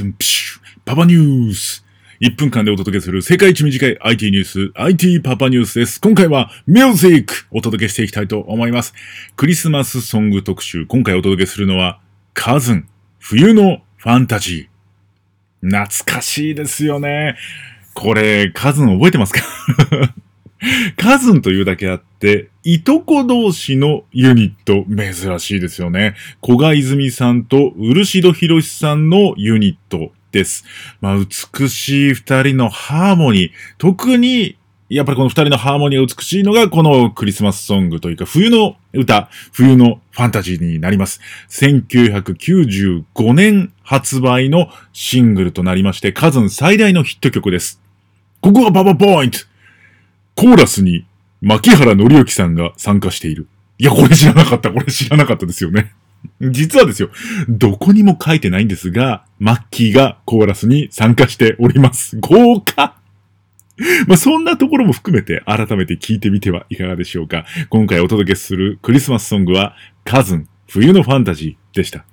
トンピシュパパニュース1分間でお届けする世界一短い IT ニュース、IT パパニュースです。今回はミュージックお届けしていきたいと思います。クリスマスソング特集。今回お届けするのは、カズン、冬のファンタジー。懐かしいですよね。これ、カズン覚えてますか？カズンというだけあって、いとこ同士のユニット、珍しいですよね。小賀泉さんと漆戸博さんのユニットです。まあ、美しい二人のハーモニー。特に、やっぱりこの二人のハーモニーが美しいのが、このクリスマスソングというか、冬の歌、冬のファンタジーになります。1995年発売のシングルとなりまして、カズン最大のヒット曲です。ここがパパポイントコーラスに牧原紀之さんが参加している。いや、これ知らなかった。これ知らなかったですよね。実はですよ、どこにも書いてないんですが、マッキーがコーラスに参加しております。豪華まあ、そんなところも含めて改めて聞いてみてはいかがでしょうか。今回お届けするクリスマスソングは、カズン、冬のファンタジーでした。